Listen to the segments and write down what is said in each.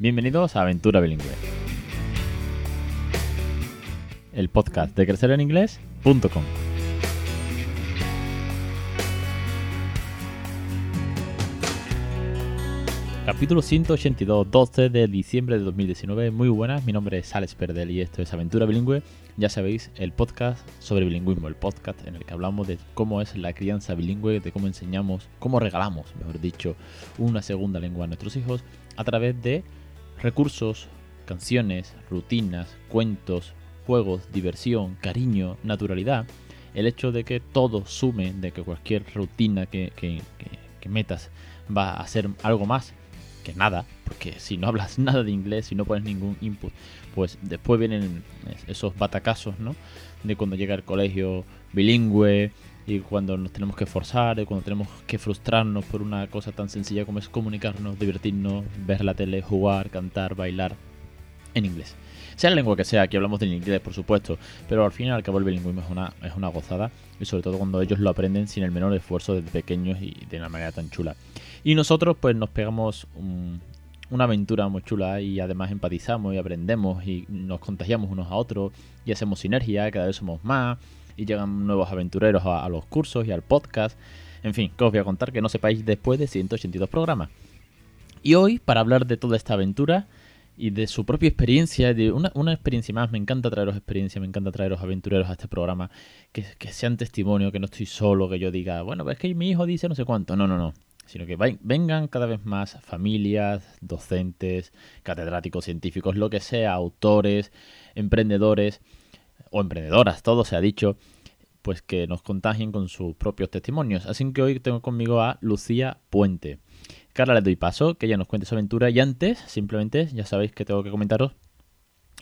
Bienvenidos a Aventura Bilingüe. El podcast de crecereninglés.com. Capítulo 182, 12 de diciembre de 2019. Muy buenas, mi nombre es Alex Perdel y esto es Aventura Bilingüe. Ya sabéis, el podcast sobre bilingüismo, el podcast en el que hablamos de cómo es la crianza bilingüe, de cómo enseñamos, cómo regalamos, mejor dicho, una segunda lengua a nuestros hijos a través de recursos, canciones, rutinas, cuentos, juegos, diversión, cariño, naturalidad. El hecho de que todo sume, de que cualquier rutina que, que metas va a ser algo más nada, porque si no hablas nada de inglés, si no pones ningún input, pues después vienen esos batacasos, ¿no? De cuando llega el colegio bilingüe y cuando nos tenemos que forzar, y cuando tenemos que frustrarnos por una cosa tan sencilla como es comunicarnos, divertirnos, ver la tele, jugar, cantar, bailar en inglés. Sea la lengua que sea, aquí hablamos del inglés, por supuesto, pero al fin y al cabo el bilingüismo es una, es una gozada y sobre todo cuando ellos lo aprenden sin el menor esfuerzo desde pequeños y de una manera tan chula. Y nosotros pues nos pegamos una aventura muy chula y además empatizamos y aprendemos y nos contagiamos unos a otros y hacemos sinergia, cada vez somos más y llegan nuevos aventureros a, los cursos y al podcast. En fin, que os voy a contar que no sepáis después de 182 programas. Y hoy, para hablar de toda esta aventura y de su propia experiencia, de una, experiencia más, me encanta traeros experiencia, me encanta traeros aventureros a este programa, que, que sean testimonio, que no estoy solo, que yo diga, bueno, es que mi hijo dice no sé cuánto. No, no, no sino que vengan cada vez más familias, docentes, catedráticos científicos, lo que sea, autores, emprendedores o emprendedoras, todo se ha dicho, pues que nos contagien con sus propios testimonios. Así que hoy tengo conmigo a Lucía Puente. Carla le doy paso, que ella nos cuente su aventura y antes, simplemente, ya sabéis que tengo que comentaros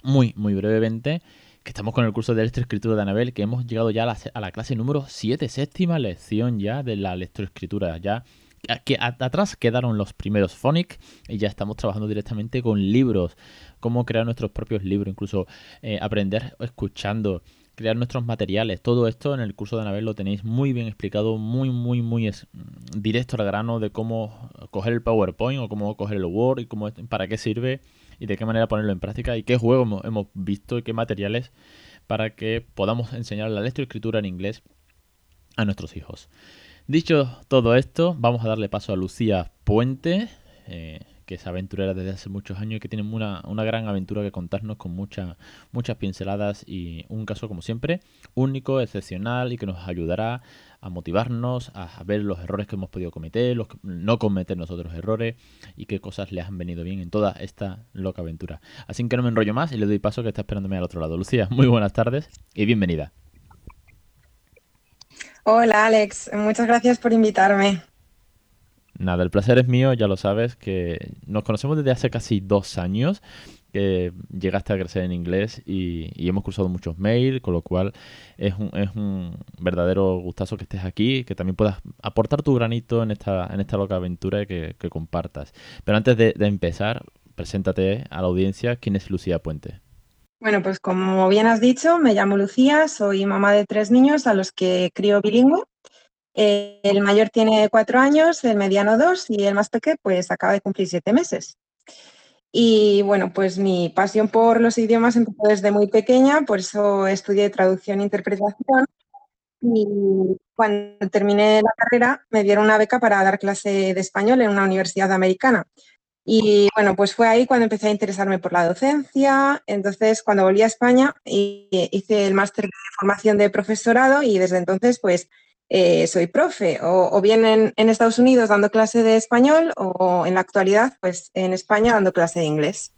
muy, muy brevemente que estamos con el curso de electroescritura de Anabel, que hemos llegado ya a la, clase número 7, séptima lección ya de la electroescritura. Ya que atrás quedaron los primeros Phonic y ya estamos trabajando directamente con libros, cómo crear nuestros propios libros, incluso eh, aprender escuchando, crear nuestros materiales. Todo esto en el curso de Anabel lo tenéis muy bien explicado, muy, muy, muy directo al grano de cómo coger el PowerPoint o cómo coger el Word y cómo, para qué sirve y de qué manera ponerlo en práctica y qué juegos hemos visto y qué materiales para que podamos enseñar la lectoescritura en inglés a nuestros hijos. Dicho todo esto, vamos a darle paso a Lucía Puente, eh, que es aventurera desde hace muchos años y que tiene una, gran aventura que contarnos con muchas pinceladas y un caso, como siempre, único, excepcional y que nos ayudará a motivarnos, a, ver los errores que hemos podido cometer, los no cometer nosotros errores y qué cosas le han venido bien en toda esta loca aventura. Así que no me enrollo más y le doy paso que está esperándome al otro lado. Lucía, muy buenas tardes y bienvenida. Hola Alex, muchas gracias por invitarme. Nada, el placer es mío, ya lo sabes, que nos conocemos desde hace casi dos años, que llegaste a crecer en inglés y, hemos cruzado muchos mails, con lo cual es un, es un, verdadero gustazo que estés aquí, que también puedas aportar tu granito en esta, en esta loca aventura que, que compartas. Pero antes de, de empezar, preséntate a la audiencia, ¿quién es Lucía Puente? Bueno, pues como bien has dicho, me llamo Lucía, soy mamá de tres niños a los que crío bilingüe. Eh, el mayor tiene cuatro años, el mediano dos y el más pequeño pues acaba de cumplir siete meses. Y bueno, pues mi pasión por los idiomas empezó desde muy pequeña, por eso estudié traducción e interpretación. Y cuando terminé la carrera me dieron una beca para dar clase de español en una universidad americana. Y bueno, pues fue ahí cuando empecé a interesarme por la docencia. Entonces, cuando volví a España, hice el máster de formación de profesorado y desde entonces, pues, eh, soy profe, o, bien en, Estados Unidos dando clase de español o en la actualidad, pues, en España dando clase de inglés.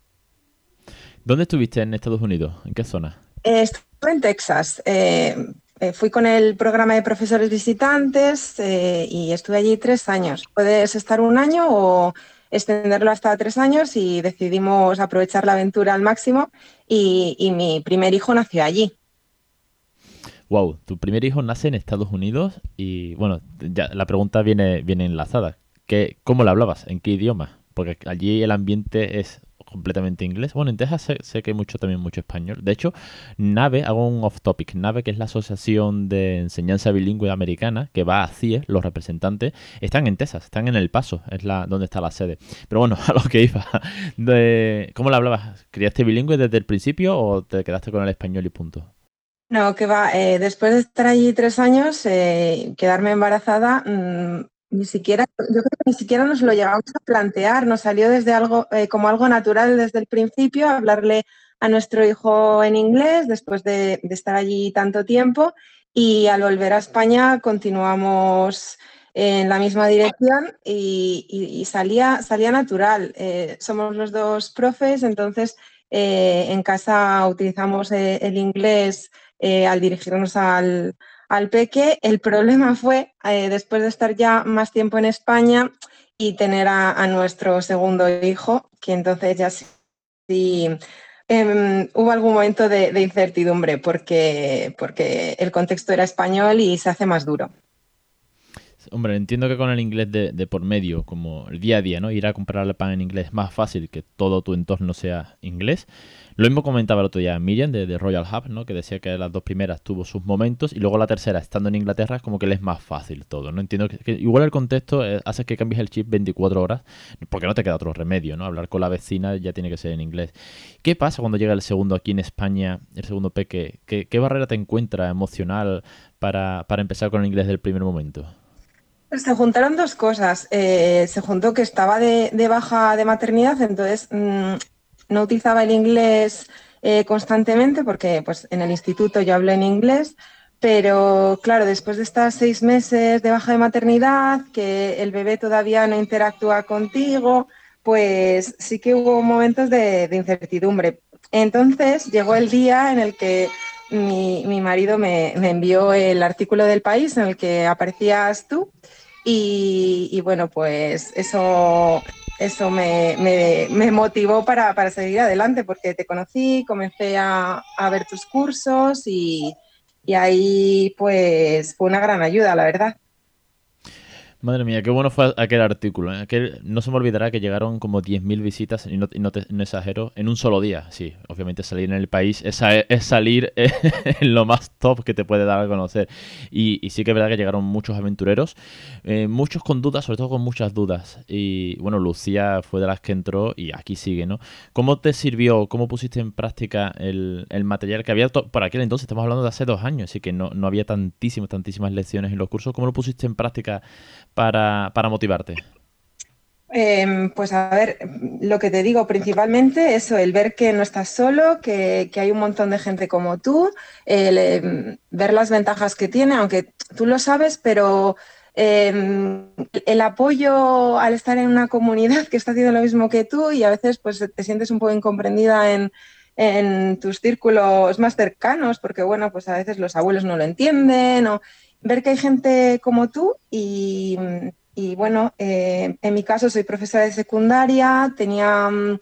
¿Dónde estuviste en Estados Unidos? ¿En qué zona? estuve en Texas. Eh, eh, fui con el programa de profesores visitantes y estuve allí tres años. Puedes estar un año o extenderlo hasta tres años y decidimos aprovechar la aventura al máximo y, mi primer hijo nació allí. Wow, tu primer hijo nace en Estados Unidos y bueno, ya la pregunta viene, viene enlazada. ¿Qué, ¿Cómo le hablabas? ¿En qué idioma? Porque allí el ambiente es completamente inglés. Bueno, en Texas sé, que hay mucho también mucho español. De hecho, NAVE, hago un off topic, NAVE, que es la Asociación de Enseñanza Bilingüe Americana, que va a CIE, los representantes, están en Texas, están en El Paso, es la donde está la sede. Pero bueno, a lo que iba, de, ¿cómo le hablabas? ¿Criaste bilingüe desde el principio o te quedaste con el español y punto? No, que va, eh, después de estar allí tres años, eh, quedarme embarazada, mm, ni siquiera, yo creo que ni siquiera nos lo llegamos a plantear, nos salió desde algo, eh, como algo natural desde el principio, hablarle a nuestro hijo en inglés después de, estar allí tanto tiempo y al volver a España continuamos en la misma dirección y, salía, salía natural. somos los dos profes, entonces en casa utilizamos el inglés eh, al dirigirnos al, peque. El problema fue, eh, después de estar ya más tiempo en España y tener a, nuestro segundo hijo, que entonces ya sí, em, hubo algún momento de, incertidumbre porque, porque el contexto era español y se hace más duro. Hombre, entiendo que con el inglés de, de, por medio, como el día a día, ¿no? Ir a comprar el pan en inglés es más fácil que todo tu entorno sea inglés. Lo mismo comentaba el otro día Miriam de, Royal Hub, ¿no? Que decía que las dos primeras tuvo sus momentos y luego la tercera, estando en Inglaterra, es como que le es más fácil todo, ¿no? Entiendo que, igual el contexto eh, hace que cambies el chip 24 horas porque no te queda otro remedio, ¿no? Hablar con la vecina ya tiene que ser en inglés. ¿Qué pasa cuando llega el segundo aquí en España, el segundo peque? ¿Qué, barrera te encuentra emocional para, empezar con el inglés del primer momento? Se juntaron dos cosas. Eh, se juntó que estaba de, baja de maternidad, entonces mm, no utilizaba el inglés eh, constantemente porque pues, en el instituto yo hablé en inglés, pero claro, después de estar seis meses de baja de maternidad, que el bebé todavía no interactúa contigo, pues sí que hubo momentos de, incertidumbre. Entonces llegó el día en el que mi, marido me, envió el artículo del país en el que aparecías tú y bueno, pues eso eso me, motivó para, seguir adelante porque te conocí, comencé a, ver tus cursos y, y, ahí pues fue una gran ayuda, la verdad. Madre mía, qué bueno fue aquel artículo. ¿eh? no se me olvidará que llegaron como 10.000 visitas, y no, exagero, en un solo día. Sí, obviamente salir en el país es, es salir en lo más top que te puede dar a conocer. Y, sí que es verdad que llegaron muchos aventureros, eh, muchos con dudas, sobre todo con muchas dudas. Y bueno, Lucía fue de las que entró y aquí sigue, ¿no? ¿Cómo te sirvió, cómo pusiste en práctica el, material que había por aquel entonces? Estamos hablando de hace dos años, así que no había tantísimas, tantísimas lecciones en los cursos. ¿Cómo lo pusiste en práctica? Para, motivarte? Em, pues a ver, lo que te digo principalmente, eso, el ver que no estás solo, que, hay un montón de gente como tú, el, em, ver las ventajas que tiene, aunque tú lo sabes, pero em, el apoyo al estar en una comunidad que está haciendo lo mismo que tú y a veces pues te sientes un poco incomprendida en, en tus círculos más cercanos, porque bueno, pues a veces los abuelos no lo entienden o ver que hay gente como tú y, bueno, eh, en mi caso soy profesora de secundaria, tenía, mm,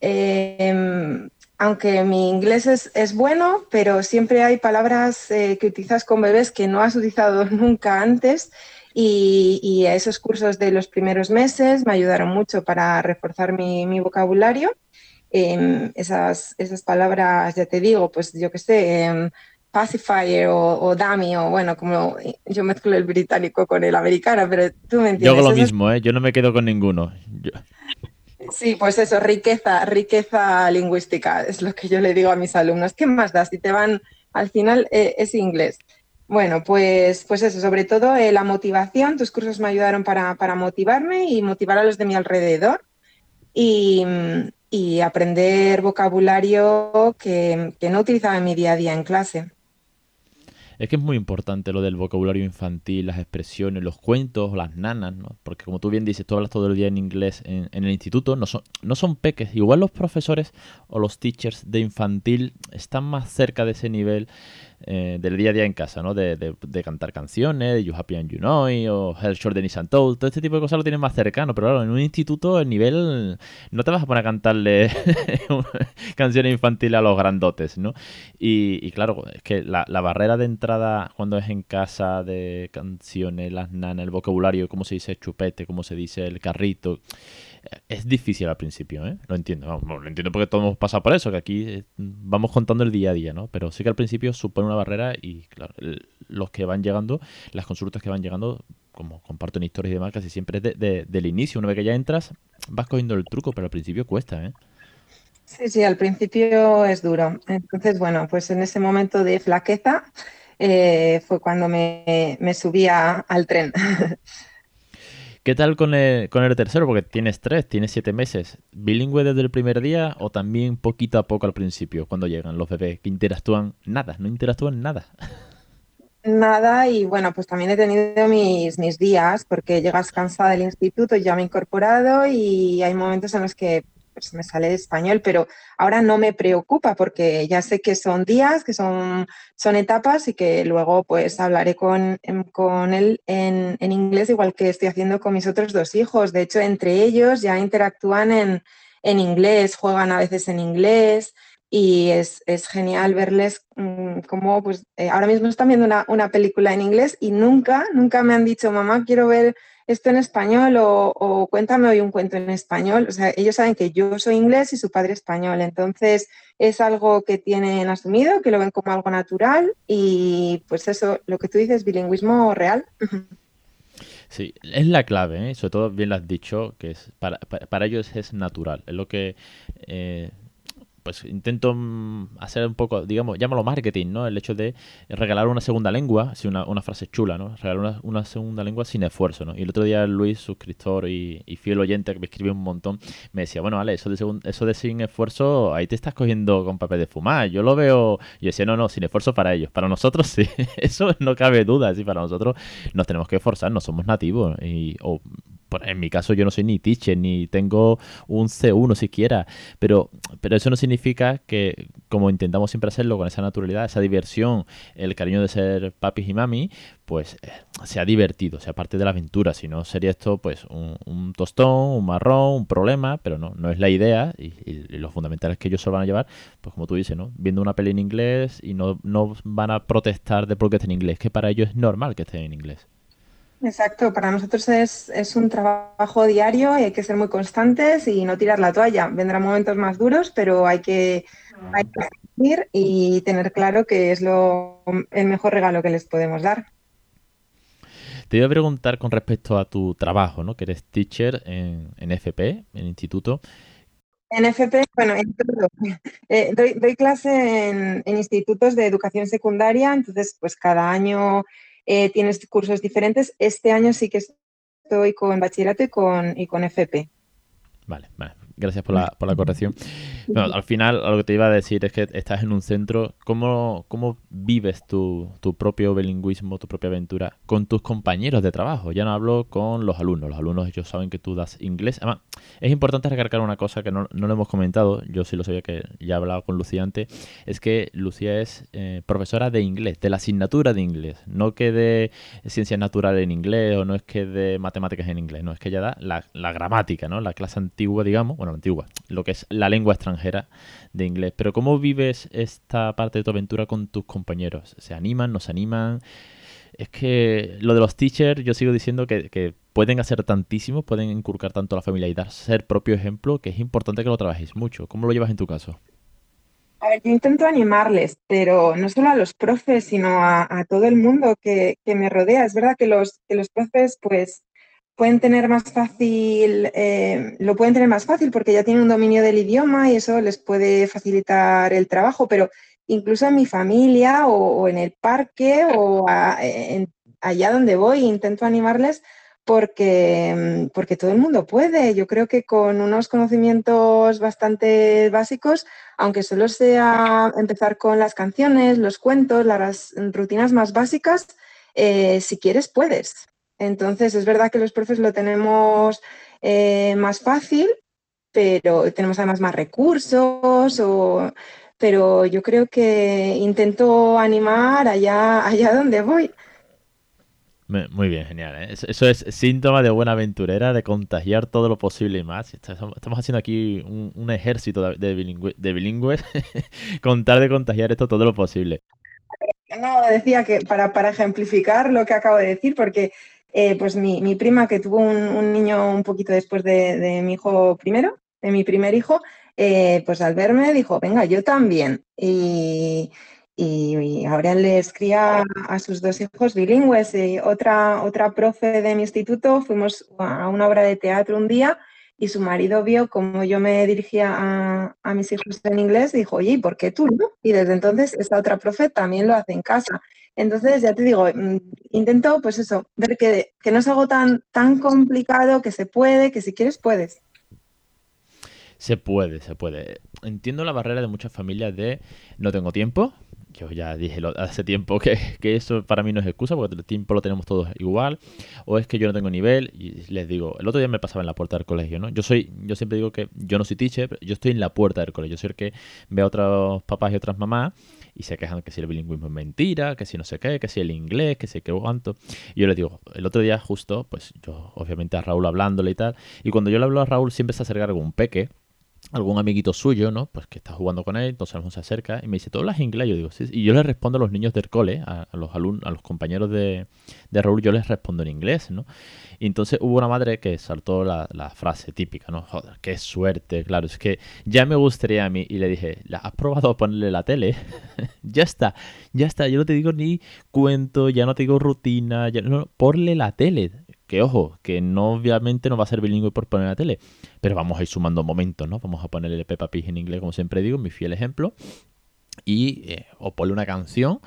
em, aunque mi inglés es, bueno, pero siempre hay palabras eh, que utilizas con bebés que no has utilizado nunca antes. Y, esos cursos de los primeros meses me ayudaron mucho para reforzar mi, vocabulario. Em, esas, esas palabras, ya te digo, pues yo qué sé, em, pacifier o, dummy o bueno, como yo mezclo el británico con el americano, pero tú me entiendes. Yo hago lo mismo, ¿eh? yo no me quedo con ninguno. Sí, pues eso, riqueza, riqueza lingüística, es lo que yo le digo a mis alumnos. ¿Qué más das? Si te van, al final eh, es inglés. Bueno, pues, pues eso, sobre todo eh, la motivación, tus cursos me ayudaron para, motivarme y motivar a los de mi alrededor y, aprender vocabulario que, que no utilizaba en mi día a día en clase. Es que es muy importante lo del vocabulario infantil, las expresiones, los cuentos, las nanas, ¿no? Porque como tú bien dices, tú hablas todo el día en inglés en, el instituto, no son, no son peques. Igual los profesores o los teachers de infantil están más cerca de ese nivel eh, del día a día en casa, ¿no? De, de, cantar canciones, de You Happy and You Know, o Hell Short Dennis and Told, todo este tipo de cosas lo tienes más cercano, pero claro, en un instituto el nivel no te vas a poner a cantarle canciones infantiles a los grandotes, ¿no? Y, claro, es que la, barrera de entrada cuando es en casa de canciones, las nanas, el vocabulario, cómo se dice chupete, cómo se dice el carrito, Es difícil al principio, ¿eh? Lo entiendo. lo entiendo porque todos hemos pasado por eso, que aquí eh, vamos contando el día a día, ¿no? Pero sí que al principio supone una barrera y, claro, los que van llegando, las consultas que van llegando, como comparto en historias y demás, casi siempre es de, del inicio. Una vez que ya entras, vas cogiendo el truco, pero al principio cuesta, ¿eh? Sí, sí, al principio es duro. Entonces, bueno, pues en ese momento de flaqueza eh, fue cuando me, me subía al tren. ¿Qué tal con el, con el tercero? Porque tienes tres, tienes siete meses. ¿Bilingüe desde el primer día o también poquito a poco al principio, cuando llegan los bebés que interactúan? Nada, no interactúan nada. Nada, y bueno, pues también he tenido mis, mis días porque llegas cansada del instituto, ya me he incorporado y hay momentos en los que pues me sale español, pero ahora no me preocupa porque ya sé que son días, que son, son etapas y que luego pues hablaré con, em, con él en, en, inglés, igual que estoy haciendo con mis otros dos hijos. De hecho, entre ellos ya interactúan en, en inglés, juegan a veces en inglés y es, es genial verles mm, como pues eh, ahora mismo están viendo una, una película en inglés y nunca, nunca me han dicho, mamá, quiero ver esto en español o, cuéntame hoy un cuento en español. O sea, ellos saben que yo soy inglés y su padre español. Entonces, es algo que tienen asumido, que lo ven como algo natural y pues eso, lo que tú dices, bilingüismo real. Sí, es la clave, ¿eh? sobre todo bien lo has dicho, que es para, para, ellos es natural. Es lo que eh, pues intento mm, hacer un poco, digamos, llámalo marketing, ¿no? El hecho de regalar una segunda lengua, sí, una, frase chula, ¿no? Regalar una, segunda lengua sin esfuerzo, ¿no? Y el otro día Luis, suscriptor y, fiel oyente que me escribió un montón, me decía, bueno, vale, eso de, eso de sin esfuerzo, ahí te estás cogiendo con papel de fumar. Yo lo veo, y yo decía, no, no, sin esfuerzo para ellos. Para nosotros sí, eso no cabe duda, sí, para nosotros nos tenemos que esforzar, no somos nativos. Y, o en mi caso yo no soy ni teacher, ni tengo un C1 siquiera, pero, pero eso no significa que, como intentamos siempre hacerlo con esa naturalidad, esa diversión, el cariño de ser papis y mami, pues eh, sea divertido, sea parte de la aventura, si no sería esto pues un, tostón, un marrón, un problema, pero no, no es la idea y, los fundamentales que ellos se van a llevar, pues como tú dices, ¿no? Viendo una peli en inglés y no, no van a protestar de por qué esté en inglés, que para ellos es normal que esté en inglés. Exacto, para nosotros es, es, un trabajo diario y hay que ser muy constantes y no tirar la toalla. Vendrán momentos más duros, pero hay que, hay seguir y tener claro que es lo, el mejor regalo que les podemos dar. Te iba a preguntar con respecto a tu trabajo, ¿no? Que eres teacher en, en FP, en instituto. En FP, bueno, en eh, doy, doy, clase en, en, institutos de educación secundaria, entonces pues cada año eh, tienes cursos diferentes. Este año sí que estoy con bachillerato y con, y con FP. Vale, vale. Gracias por la, por la corrección. Bueno, al final, lo que te iba a decir es que estás en un centro. ¿Cómo, cómo vives tu, tu, propio bilingüismo, tu propia aventura con tus compañeros de trabajo? Ya no hablo con los alumnos. Los alumnos, ellos saben que tú das inglés. Además, es importante recargar una cosa que no, no lo hemos comentado. Yo sí lo sabía que ya he hablado con Lucía antes. Es que Lucía es eh, profesora de inglés, de la asignatura de inglés. No que de ciencias naturales en inglés o no es que de matemáticas en inglés. No, es que ella da la, la gramática, ¿no? La clase antigua, digamos. Bueno, antigua, lo que es la lengua extranjera de inglés. Pero ¿cómo vives esta parte de tu aventura con tus compañeros? ¿Se animan? ¿No se animan? Es que lo de los teachers, yo sigo diciendo que, pueden hacer tantísimo, pueden inculcar tanto a la familia y dar ser propio ejemplo, que es importante que lo trabajéis mucho. ¿Cómo lo llevas en tu caso? A ver, yo intento animarles, pero no solo a los profes, sino a, todo el mundo que, me rodea. Es verdad que los profes, pues, pueden tener más fácil, eh, lo pueden tener más fácil porque ya tienen un dominio del idioma y eso les puede facilitar el trabajo, pero incluso en mi familia o, en el parque o allá donde voy intento animarles porque, porque todo el mundo puede. Yo creo que con unos conocimientos bastante básicos, aunque solo sea empezar con las canciones, los cuentos, las rutinas más básicas, eh, si quieres puedes. Entonces, es verdad que los profes lo tenemos eh, más fácil, pero tenemos además más recursos, pero yo creo que intento animar allá, allá donde voy. Muy bien, genial. ¿eh? Eso es síntoma de buena aventurera, de contagiar todo lo posible y más. Estamos haciendo aquí un, ejército de, bilingües, contar de contagiar esto todo lo posible. No, decía que para, para ejemplificar lo que acabo de decir, porque eh, pues mi, prima que tuvo un, niño un poquito después de, mi hijo primero, de mi primer hijo, eh, pues al verme dijo, venga, yo también. Y, ahora les cría a sus dos hijos bilingües. Y otra, otra profe de mi instituto, fuimos a una obra de teatro un día y su marido vio cómo yo me dirigía a, a, mis hijos en inglés y dijo, oye, ¿por qué tú? Y desde entonces esta otra profe también lo hace en casa. Entonces, ya te digo, mm, intento, pues eso, ver que, no es algo tan, tan complicado, que se puede, que si quieres puedes. Se puede, se puede. Entiendo la barrera de muchas familias de no tengo tiempo. Yo ya dije hace tiempo que, eso para mí no es excusa porque el tiempo lo tenemos todos igual. O es que yo no tengo nivel. Y les digo, el otro día me pasaba en la puerta del colegio, ¿no? Yo soy, yo siempre digo que yo no soy teacher, yo estoy en la puerta del colegio. Yo soy el que ve a otros papás y otras mamás y se quejan que si el bilingüismo es mentira, que si no sé qué, que si el inglés, que si qué cuánto. Y yo le digo, el otro día justo, pues yo obviamente a Raúl hablándole y tal, y cuando yo le hablo a Raúl siempre se acerca algún peque algún amiguito suyo, ¿no? Pues que está jugando con él, entonces se acerca y me dice, ¿tú hablas inglés? Yo digo, sí. Y yo le respondo a los niños del cole, a, los alumnos, a los compañeros de, de, Raúl, yo les respondo en inglés, ¿no? Y entonces hubo una madre que saltó la, la, frase típica, ¿no? Joder, qué suerte, claro, es que ya me gustaría a mí. Y le dije, ¿has probado ponerle la tele? ya está, ya está, yo no te digo ni cuento, ya no te digo rutina, ya no, ponle la tele que ojo, que no obviamente no va a ser bilingüe por poner la tele, pero vamos a ir sumando momentos, ¿no? Vamos a ponerle Peppa Pig en inglés, como siempre digo, mi fiel ejemplo, y eh, o ponle una canción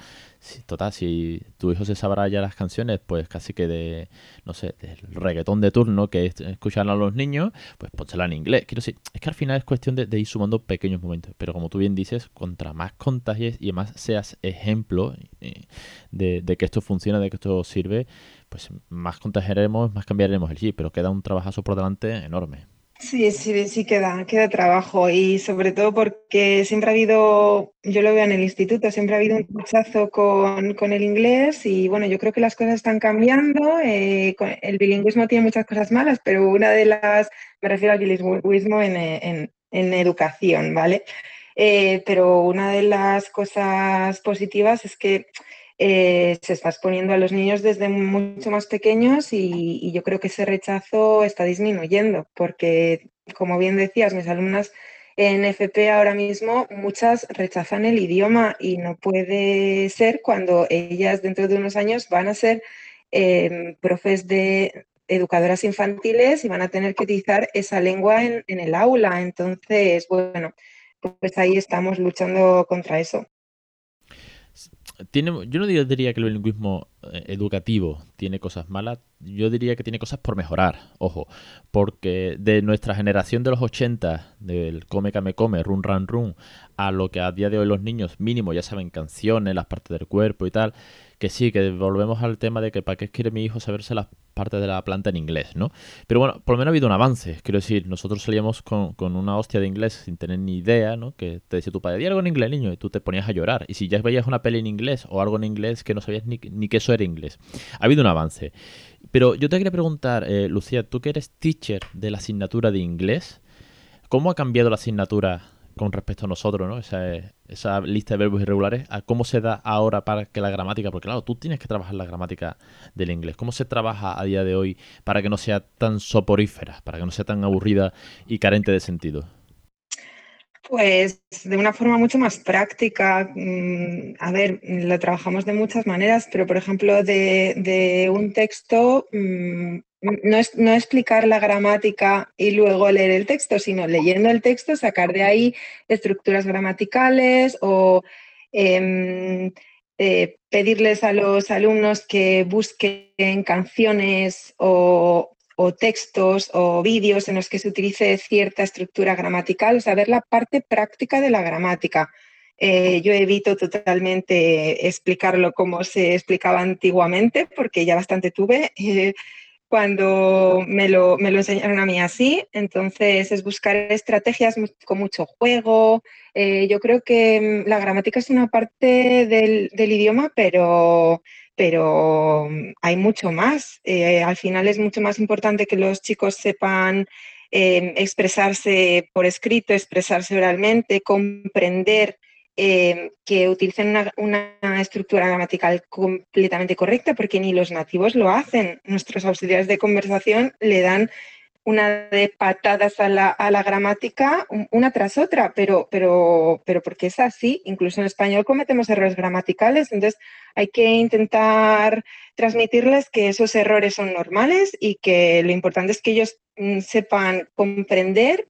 total, si tu hijo se sabrá ya las canciones, pues casi que de, no sé, del reggaetón de turno que escuchan a los niños, pues pónsela en inglés. Quiero decir, es que al final es cuestión de, ir sumando pequeños momentos. Pero como tú bien dices, contra más contagies y más seas ejemplo eh, de, que esto funciona, de que esto sirve, pues más contagiaremos, más cambiaremos el chip. Pero queda un trabajazo por delante enorme. Sí, sí, sí queda, queda trabajo y sobre todo porque siempre ha habido, yo lo veo en el instituto, siempre ha habido un rechazo con, con el inglés y bueno, yo creo que las cosas están cambiando, eh, el bilingüismo tiene muchas cosas malas, pero una de las, me refiero al bilingüismo en, en, en educación, ¿vale? Eh, pero una de las cosas positivas es que eh, se está exponiendo a los niños desde mucho más pequeños y, yo creo que ese rechazo está disminuyendo, porque como bien decías, mis alumnas en FP ahora mismo, muchas rechazan el idioma y no puede ser cuando ellas dentro de unos años van a ser em, profes de educadoras infantiles y van a tener que utilizar esa lengua en el aula. Entonces, bueno, pues ahí estamos luchando contra eso tiene, yo no diría que el bilingüismo eh, educativo tiene cosas malas, yo diría que tiene cosas por mejorar, ojo, porque de nuestra generación de los 80, del come, come, come, run, run, run, a lo que a día de hoy los niños mínimo ya saben canciones, las partes del cuerpo y tal, que sí, que volvemos al tema de que para qué quiere mi hijo saberse las partes de la planta en inglés, ¿no? Pero bueno, por lo menos ha habido un avance, quiero decir, nosotros salíamos con, una hostia de inglés sin tener ni idea, ¿no? Que te decía tu padre, di algo en inglés, niño, y tú te ponías a llorar. Y si ya veías una peli en inglés o algo en inglés que no sabías ni, ni que eso era inglés. Ha habibido un avance. Pero yo te quería preguntar, eh, Lucía, tú que eres teacher de la asignatura de inglés, ¿cómo ha cambiado la asignatura con respecto a nosotros, ¿no? Esa, lista de verbos irregulares, a cómo se da ahora para que la gramática, porque claro, tú tienes que trabajar la gramática del inglés. ¿Cómo se trabaja a día de hoy para que no sea tan soporífera, para que no sea tan aburrida y carente de sentido? Pues de una forma mucho más práctica. Mm, a ver, lo trabajamos de muchas maneras, pero por ejemplo, de, un texto, mm, no, es, no explicar la gramática y luego leer el texto, sino leyendo el texto, sacar de ahí estructuras gramaticales o em, eh, pedirles a los alumnos que busquen canciones o, o textos o vídeos en los que se utilice cierta estructura gramatical, o sea, ver la parte práctica de la gramática. Eh, yo evito totalmente explicarlo como se explicaba antiguamente, porque ya bastante tuve eh, cuando me lo, me lo, enseñaron a mí así. Entonces, es buscar estrategias con mucho juego. Eh, yo creo que mm, la gramática es una parte del, del idioma, pero pero mm, hay mucho más. Eh, al final es mucho más importante que los chicos sepan em, expresarse por escrito, expresarse oralmente, comprender eh, que utilicen una, estructura gramatical completamente correcta, porque ni los nativos lo hacen. Nuestros auxiliares de conversación le dan una de patadas a la, gramática una tras otra, pero, pero, pero porque es así. Incluso en español cometemos errores gramaticales, entonces hay que intentar transmitirles que esos errores son normales y que lo importante es que ellos mm, sepan comprender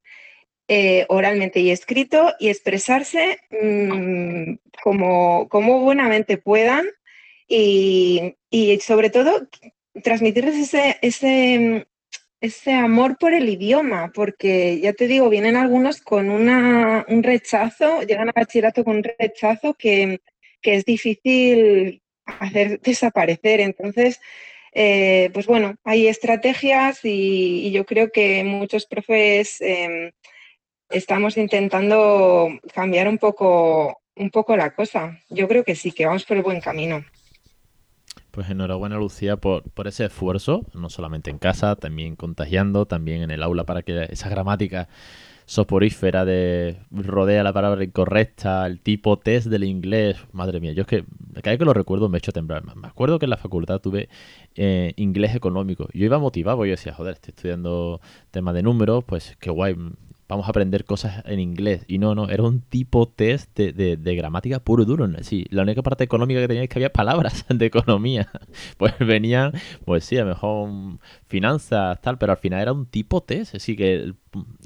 eh, oralmente y escrito y expresarse mm, como, como, buenamente puedan y, sobre todo transmitirles ese, ese, ese, amor por el idioma, porque ya te digo, vienen algunos con una, un rechazo, llegan a bachillerato con un rechazo que, que es difícil hacer desaparecer. Entonces, eh, pues bueno, hay estrategias y, yo creo que muchos profes em, estamos intentando cambiar un poco, un poco la cosa. Yo creo que sí, que vamos por el buen camino. Pues enhorabuena Lucía por, por ese esfuerzo, no solamente en casa, también contagiando, también en el aula para que esa gramática soporífera de rodea la palabra incorrecta, el tipo test del inglés. Madre mía, yo es que cada vez que lo recuerdo me echo a temblar. Me acuerdo que en la facultad tuve eh, inglés económico. Yo iba motivado, yo decía, joder, estoy estudiando temas de números, pues qué guay, vamos a aprender cosas en inglés. Y no, no, era un tipo test de, de, gramática puro y duro. Sí, la única parte económica que tenía es que había palabras de economía. Pues venían, pues sí, a lo mejor finanzas, tal, pero al final era un tipo test. Así que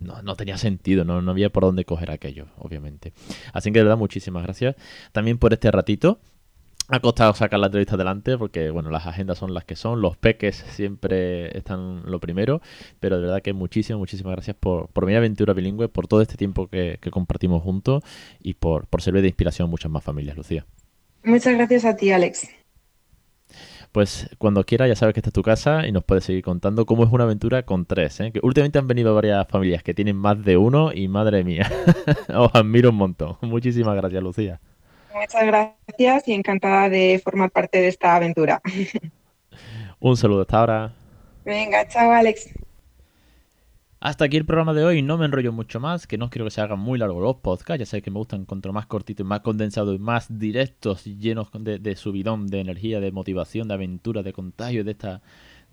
no, no tenía sentido, no, no había por dónde coger aquello, obviamente. Así que de verdad, muchísimas gracias también por este ratito ha costado sacar la entrevista adelante porque, bueno, las agendas son las que son, los peques siempre están lo primero, pero de verdad que muchísimas, muchísimas gracias por, por mi aventura bilingüe, por todo este tiempo que, compartimos juntos y por, por servir de inspiración a muchas más familias, Lucía. Muchas gracias a ti, Alex. Pues cuando quiera ya sabes que esta es tu casa y nos puedes seguir contando cómo es una aventura con tres. ¿eh? Que últimamente han venido varias familias que tienen más de uno y madre mía, os admiro un montón. Muchísimas gracias, Lucía. Muchas gracias y encantada de formar parte de esta aventura. Un saludo hasta ahora. Venga, chao Alex. Hasta aquí el programa de hoy, no me enrollo mucho más, que no quiero que se hagan muy largos los podcasts, ya sé que me gustan encontrar más cortitos, más condensados y más directos, llenos de, de subidón, de energía, de motivación, de aventura, de contagio, de esta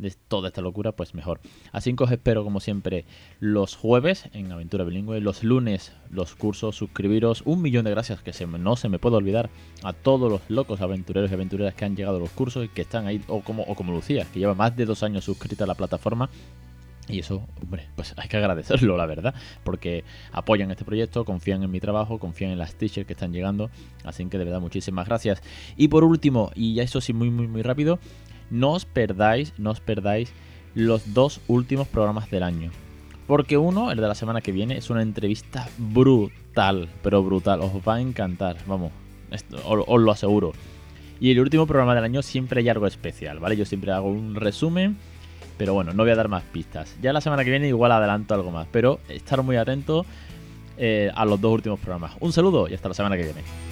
de toda esta locura, pues mejor. Así que os espero, como siempre, los jueves en Aventura Bilingüe, los lunes los cursos, suscribiros. Un millón de gracias, que se, no se me puede olvidar, a todos los locos aventureros y aventureras que han llegado a los cursos y que están ahí, o como, o como Lucía, que lleva más de dos años suscrita a la plataforma. Y eso, hombre, pues hay que agradecerlo, la verdad, porque apoyan este proyecto, confían en mi trabajo, confían en las teachers que están llegando, así que de verdad muchísimas gracias. Y por último, y ya eso sí muy muy muy rápido, no os perdáis, no os perdáis los dos últimos programas del año. Porque uno, el de la semana que viene, es una entrevista brutal, pero brutal. Os va a encantar, vamos, os, lo aseguro. Y el último programa del año siempre hay algo especial, ¿vale? Yo siempre hago un resumen, pero bueno, no voy a dar más pistas. Ya la semana que viene igual adelanto algo más, pero estar muy atento eh, a los dos últimos programas. Un saludo y hasta la semana que viene.